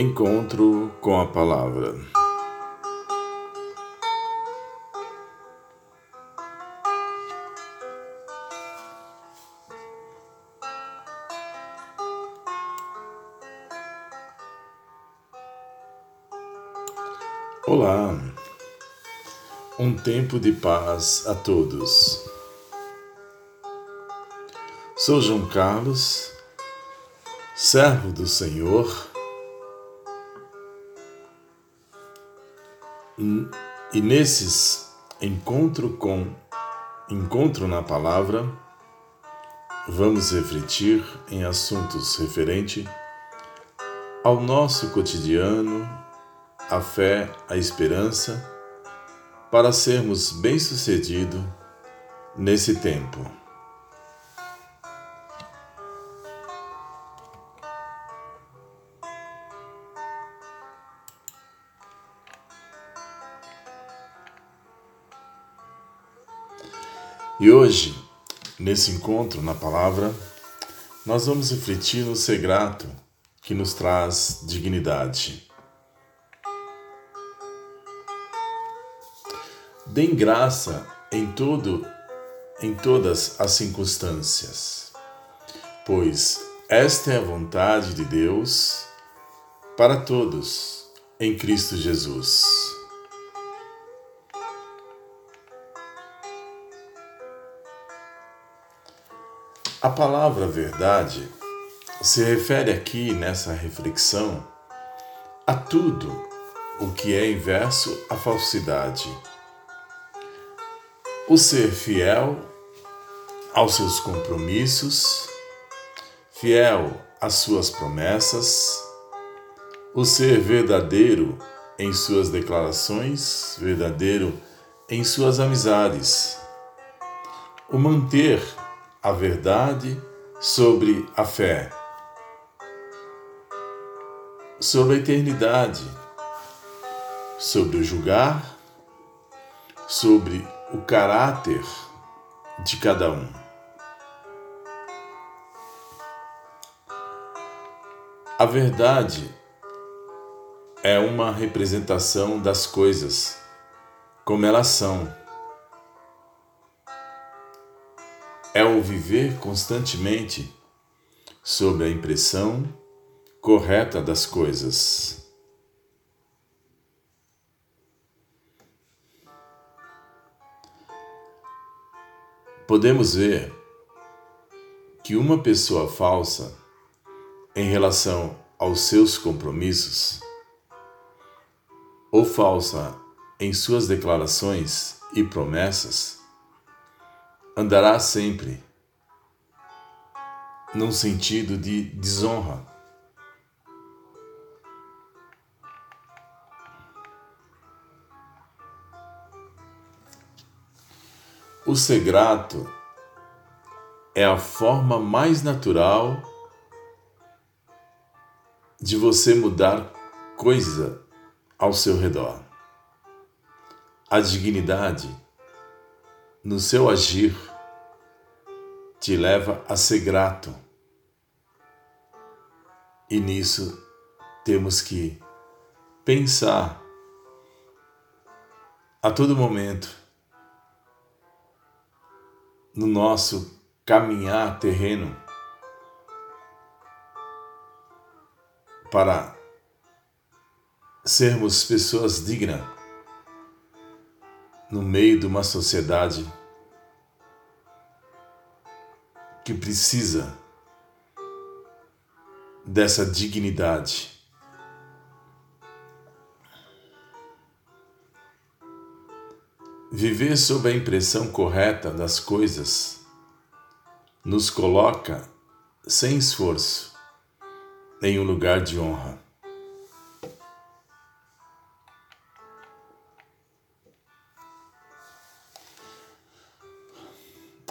Encontro com a Palavra. Olá, um tempo de paz a todos. Sou João Carlos, servo do Senhor E nesses encontro com encontro na palavra, vamos refletir em assuntos referente ao nosso cotidiano, a fé, a esperança, para sermos bem-sucedidos nesse tempo. E hoje, nesse encontro na palavra, nós vamos refletir no ser grato que nos traz dignidade. Dêem graça em todo em todas as circunstâncias, pois esta é a vontade de Deus para todos em Cristo Jesus. A palavra verdade se refere aqui nessa reflexão a tudo o que é inverso à falsidade. O ser fiel aos seus compromissos, fiel às suas promessas, o ser verdadeiro em suas declarações, verdadeiro em suas amizades, o manter a verdade sobre a fé, sobre a eternidade, sobre o julgar, sobre o caráter de cada um. A verdade é uma representação das coisas como elas são é o viver constantemente sob a impressão correta das coisas. Podemos ver que uma pessoa falsa, em relação aos seus compromissos, ou falsa em suas declarações e promessas, andará sempre num sentido de desonra. O ser grato é a forma mais natural de você mudar coisa ao seu redor. A dignidade no seu agir te leva a ser grato. E nisso temos que pensar a todo momento no nosso caminhar terreno para sermos pessoas dignas no meio de uma sociedade que precisa dessa dignidade. Viver sob a impressão correta das coisas nos coloca, sem esforço, em um lugar de honra.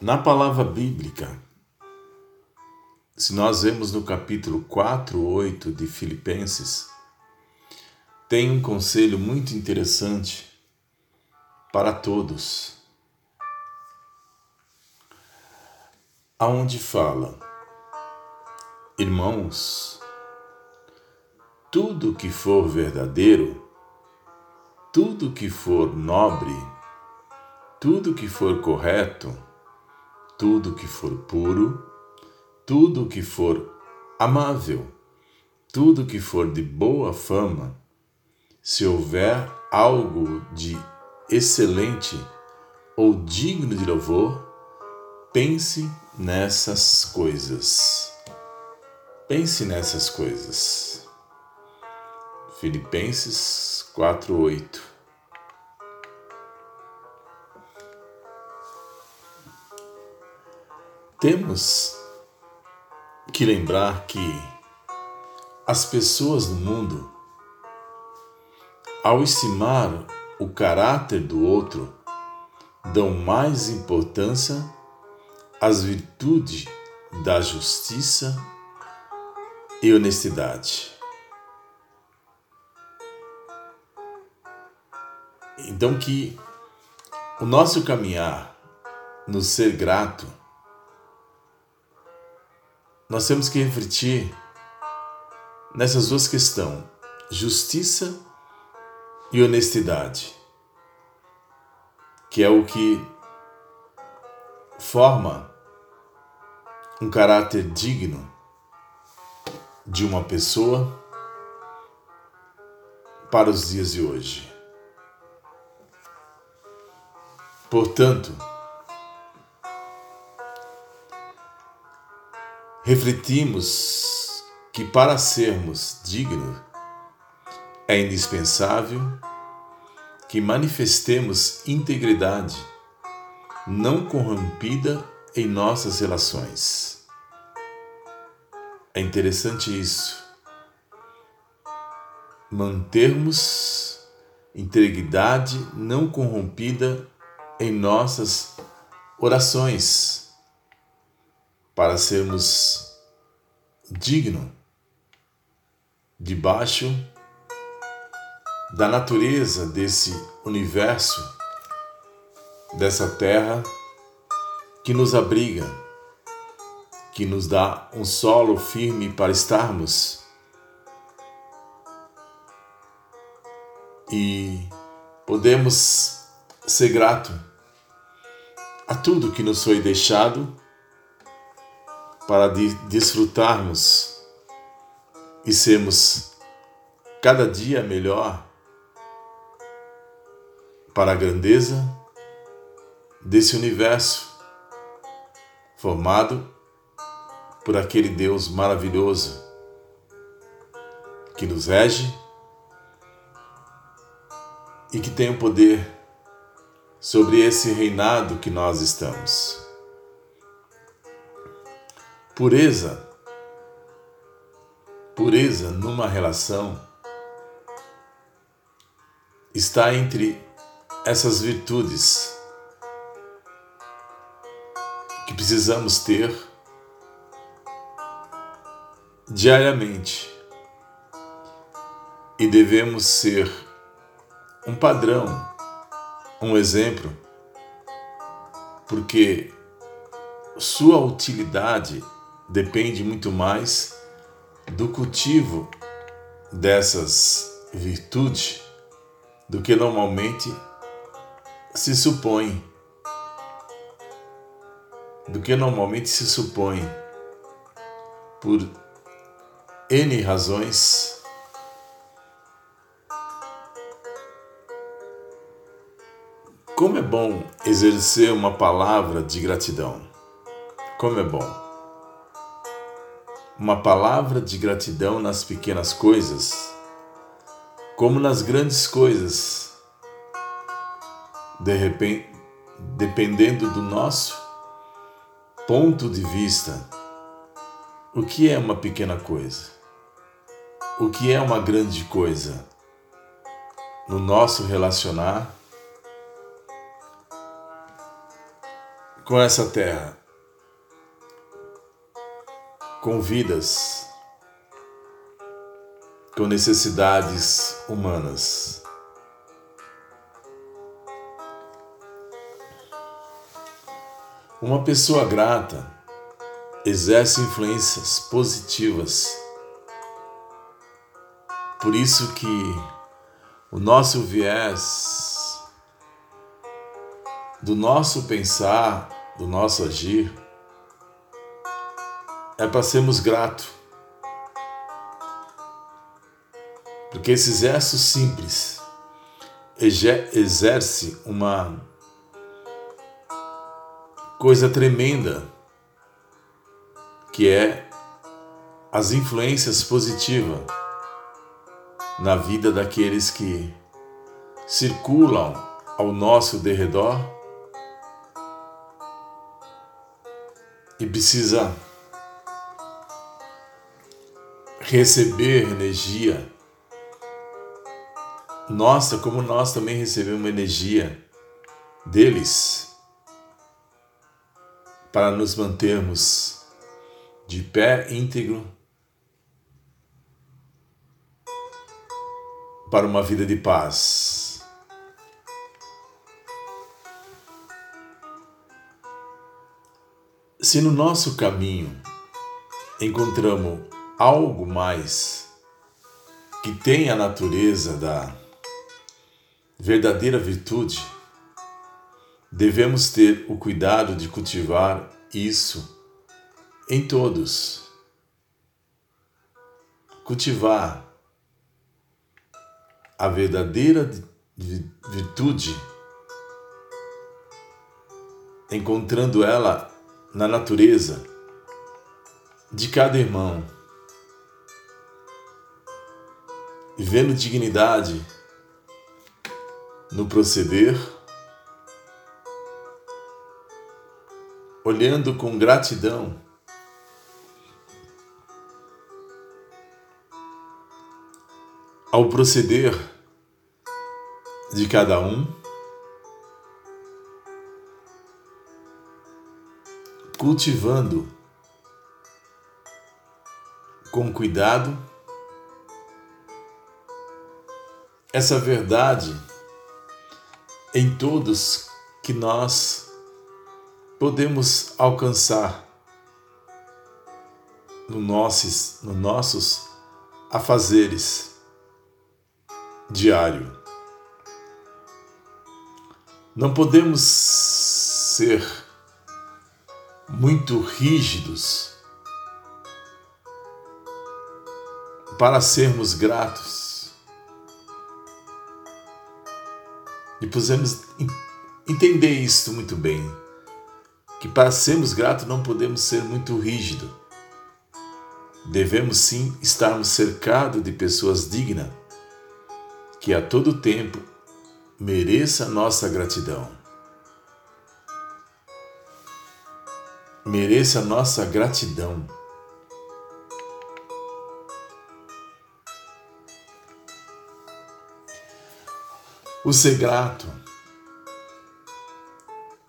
Na palavra bíblica, se nós vemos no capítulo 4, 8 de Filipenses, tem um conselho muito interessante para todos. Aonde fala, irmãos, tudo que for verdadeiro, tudo que for nobre, tudo que for correto, tudo que for puro, tudo que for amável, tudo que for de boa fama, se houver algo de excelente ou digno de louvor, pense nessas coisas. Pense nessas coisas. Filipenses 4:8 Temos que lembrar que as pessoas no mundo, ao estimar o caráter do outro, dão mais importância às virtudes da justiça e honestidade. Então que o nosso caminhar no ser grato, nós temos que refletir nessas duas questões, justiça e honestidade, que é o que forma um caráter digno de uma pessoa para os dias de hoje. Portanto, refletimos que para sermos dignos é indispensável que manifestemos integridade não corrompida em nossas relações. É interessante isso. Mantermos integridade não corrompida em nossas orações para sermos dignos debaixo da natureza desse universo, dessa terra que nos abriga, que nos dá um solo firme para estarmos. E podemos ser grato a tudo que nos foi deixado para desfrutarmos e sermos cada dia melhor para a grandeza desse universo formado por aquele Deus maravilhoso que nos rege e que tem o poder sobre esse reinado que nós estamos. Pureza, pureza numa relação está entre essas virtudes que precisamos ter diariamente e devemos ser um padrão um exemplo, porque sua utilidade depende muito mais do cultivo dessas virtudes do que normalmente se supõe. Do que normalmente se supõe por N razões Como é bom exercer uma palavra de gratidão. Como é bom. Uma palavra de gratidão nas pequenas coisas, como nas grandes coisas. De repente, dependendo do nosso ponto de vista, o que é uma pequena coisa? O que é uma grande coisa? No nosso relacionar com essa terra, com vidas, com necessidades humanas. Uma pessoa grata exerce influências positivas Por isso que o nosso viés do nosso pensar, do nosso agir, é para sermos gratos. Porque esse exército simples exerce uma coisa tremenda, que é as influências positivas na vida daqueles que circulam ao nosso derredor e precisa receber energia nossa, como nós também recebemos energia deles para nos mantermos de pé íntegro para uma vida de paz. Se no nosso caminho encontramos algo mais que tem a natureza da verdadeira virtude, devemos ter o cuidado de cultivar isso em todos. Cultivar a verdadeira virtude, encontrando ela na natureza de cada irmão, vendo dignidade no proceder, olhando com gratidão ao proceder de cada um, cultivando com cuidado essa verdade em todos que nós podemos alcançar no nossos, no nossos afazeres diário. Não podemos ser muito rígidos para sermos gratos. E podemos entender isso muito bem, que para sermos gratos não podemos ser muito rígidos. Devemos sim estarmos cercados de pessoas dignas que a todo tempo mereça nossa gratidão. Mereça nossa gratidão. O ser grato,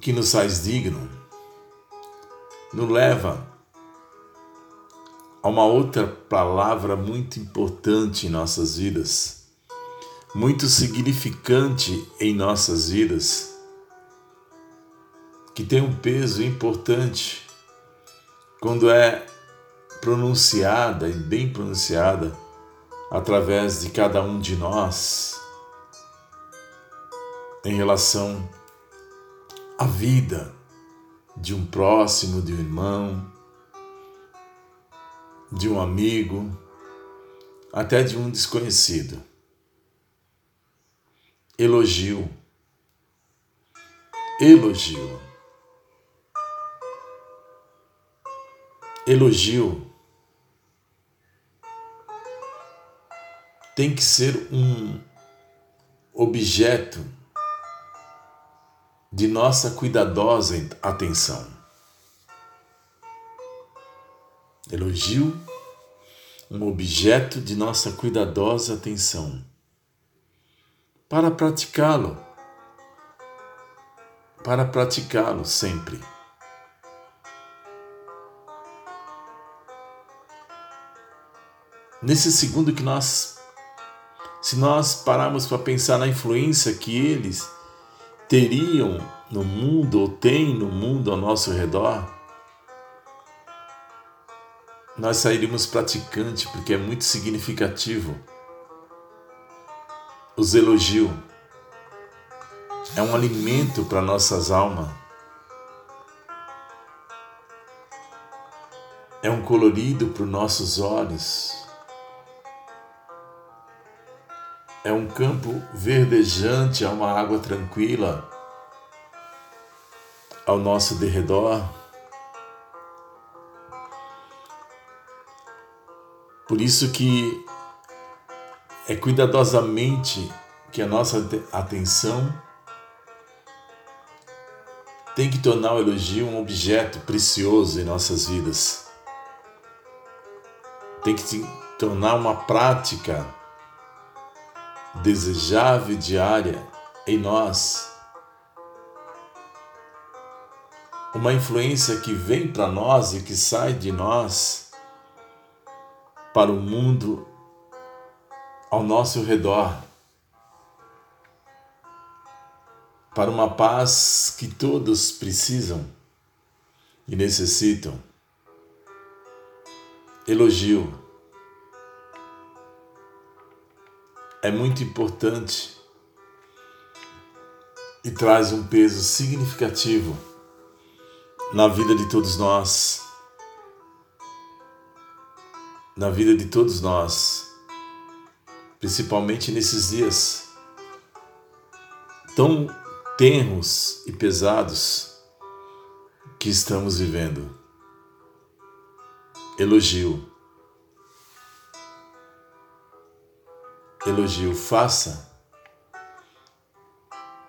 que nos faz digno, nos leva a uma outra palavra muito importante em nossas vidas muito significante em nossas vidas, que tem um peso importante quando é pronunciada e bem pronunciada através de cada um de nós em relação à vida de um próximo, de um irmão, de um amigo, até de um desconhecido elogio. Elogio. Elogio tem que ser um objeto de nossa cuidadosa atenção. Elogio, um objeto de nossa cuidadosa atenção para praticá-lo, para praticá-lo sempre. Nesse segundo que nós, se nós pararmos para pensar na influência que eles teriam no mundo ou têm no mundo ao nosso redor, nós sairíamos praticantes porque é muito significativo os elogio. É um alimento para nossas almas. É um colorido para os nossos olhos. É um campo verdejante, é uma água tranquila ao nosso derredor. Por isso que é cuidadosamente que a nossa atenção tem que tornar o elogio um objeto precioso em nossas vidas. Tem que se tornar uma prática desejável diária em nós. Uma influência que vem para nós e que sai de nós para o mundo ao nosso redor, para uma paz que todos precisam e necessitam. Elogio é muito importante e traz um peso significativo na vida de todos nós na vida de todos nós, principalmente nesses dias tão tenros e pesados que estamos vivendo. Elogio. Elogio, faça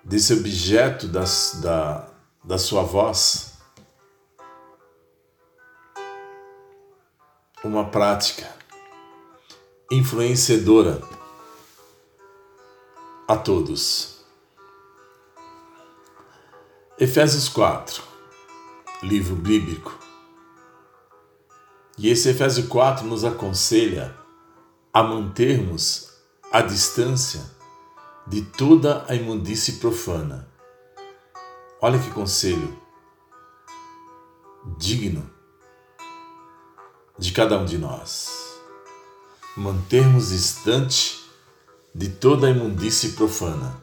desse objeto das, da, da sua voz uma prática influenciadora a todos. Efésios 4, livro bíblico. E esse Efésios 4 nos aconselha a mantermos a distância de toda a imundície profana. Olha que conselho digno de cada um de nós. Mantermos distante de toda a imundície profana,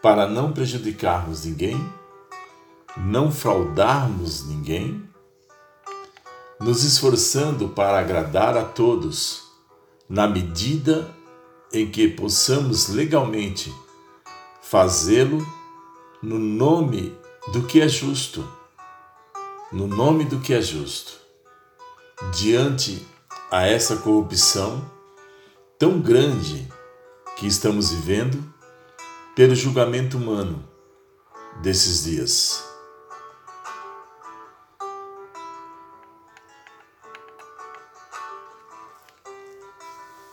para não prejudicarmos ninguém, não fraudarmos ninguém, nos esforçando para agradar a todos, na medida em que possamos legalmente fazê-lo no nome do que é justo. No nome do que é justo diante a essa corrupção tão grande que estamos vivendo pelo julgamento humano desses dias.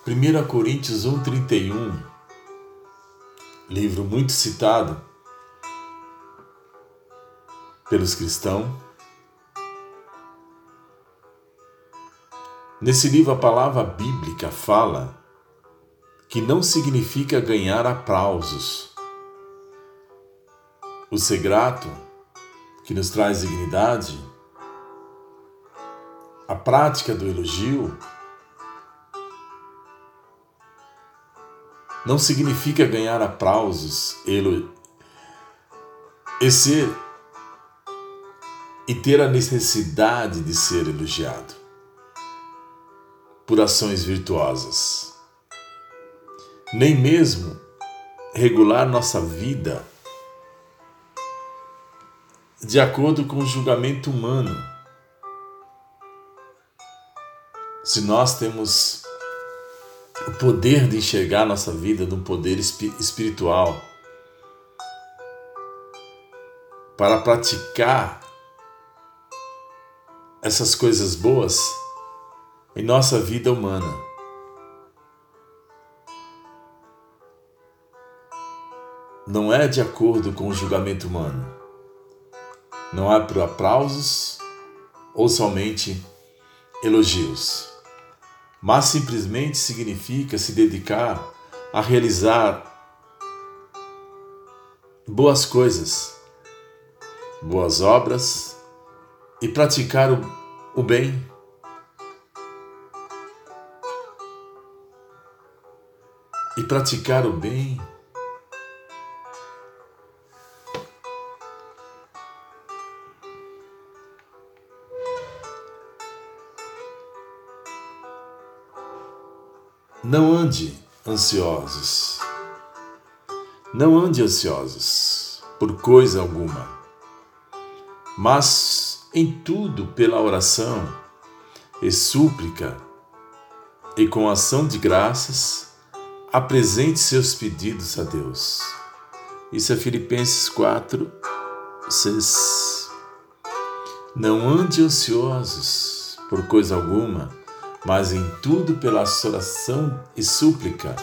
Primeira Coríntios 1:31, livro muito citado pelos cristãos, Nesse livro, a palavra bíblica fala que não significa ganhar aplausos. O ser grato, que nos traz dignidade, a prática do elogio, não significa ganhar aplausos elo... e ser e ter a necessidade de ser elogiado por ações virtuosas. Nem mesmo regular nossa vida de acordo com o julgamento humano. Se nós temos o poder de enxergar nossa vida num poder espiritual para praticar essas coisas boas, em nossa vida humana. Não é de acordo com o julgamento humano. Não por aplausos ou somente elogios, mas simplesmente significa se dedicar a realizar boas coisas, boas obras e praticar o, o bem e praticar o bem. Não ande ansiosos. Não ande ansiosos por coisa alguma, mas em tudo pela oração e súplica e com ação de graças apresente seus pedidos a Deus. Isso é Filipenses 4, 6. Não ande ansiosos por coisa alguma, mas em tudo pela oração e súplica,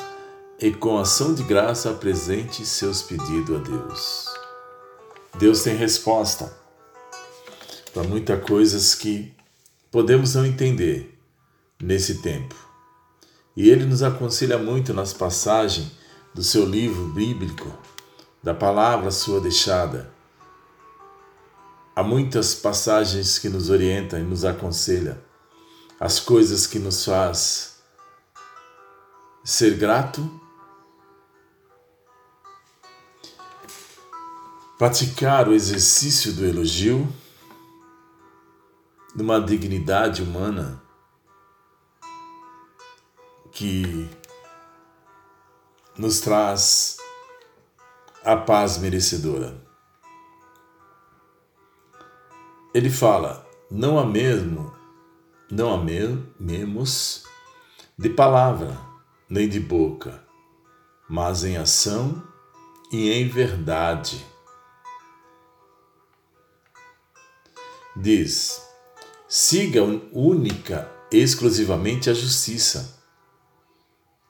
e com ação de graça apresente seus pedidos a Deus. Deus tem resposta para muitas coisas que podemos não entender nesse tempo. E ele nos aconselha muito nas passagens do seu livro bíblico, da palavra sua deixada. Há muitas passagens que nos orientam e nos aconselham as coisas que nos faz ser grato, praticar o exercício do elogio numa dignidade humana que nos traz a paz merecedora. Ele fala: não há mesmo não amemos de palavra nem de boca, mas em ação e em verdade. Diz: siga única, exclusivamente a justiça,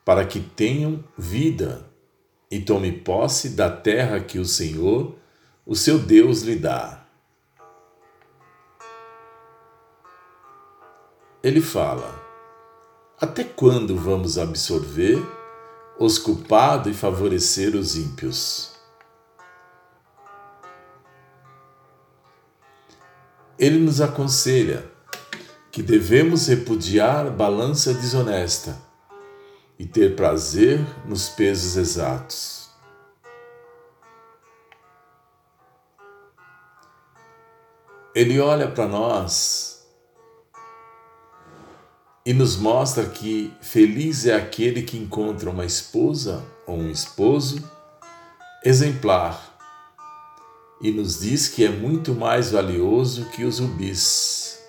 para que tenham vida e tome posse da terra que o Senhor, o seu Deus, lhe dá. Ele fala: Até quando vamos absorver os culpados e favorecer os ímpios? Ele nos aconselha que devemos repudiar balança desonesta e ter prazer nos pesos exatos. Ele olha para nós e nos mostra que feliz é aquele que encontra uma esposa ou um esposo exemplar e nos diz que é muito mais valioso que os rubis.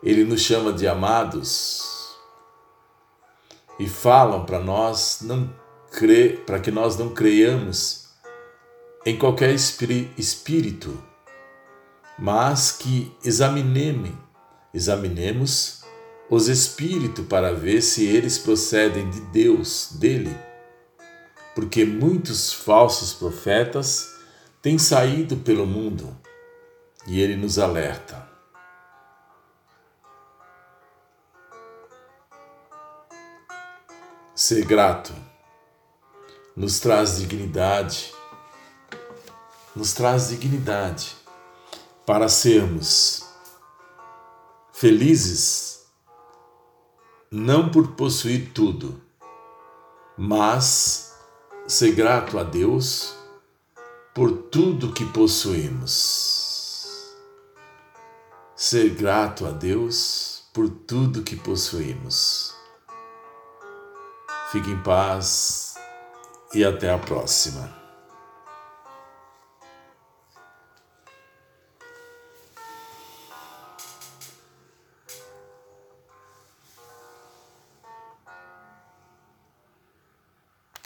Ele nos chama de amados e falam para nós não crer, para que nós não creiamos em qualquer espírito mas que examinemos, examinemos os espíritos para ver se eles procedem de Deus, dele. Porque muitos falsos profetas têm saído pelo mundo e ele nos alerta. Ser grato nos traz dignidade, nos traz dignidade para sermos felizes, não por possuir tudo, mas ser grato a Deus por tudo que possuímos. Ser grato a Deus por tudo que possuímos. Fique em paz e até a próxima.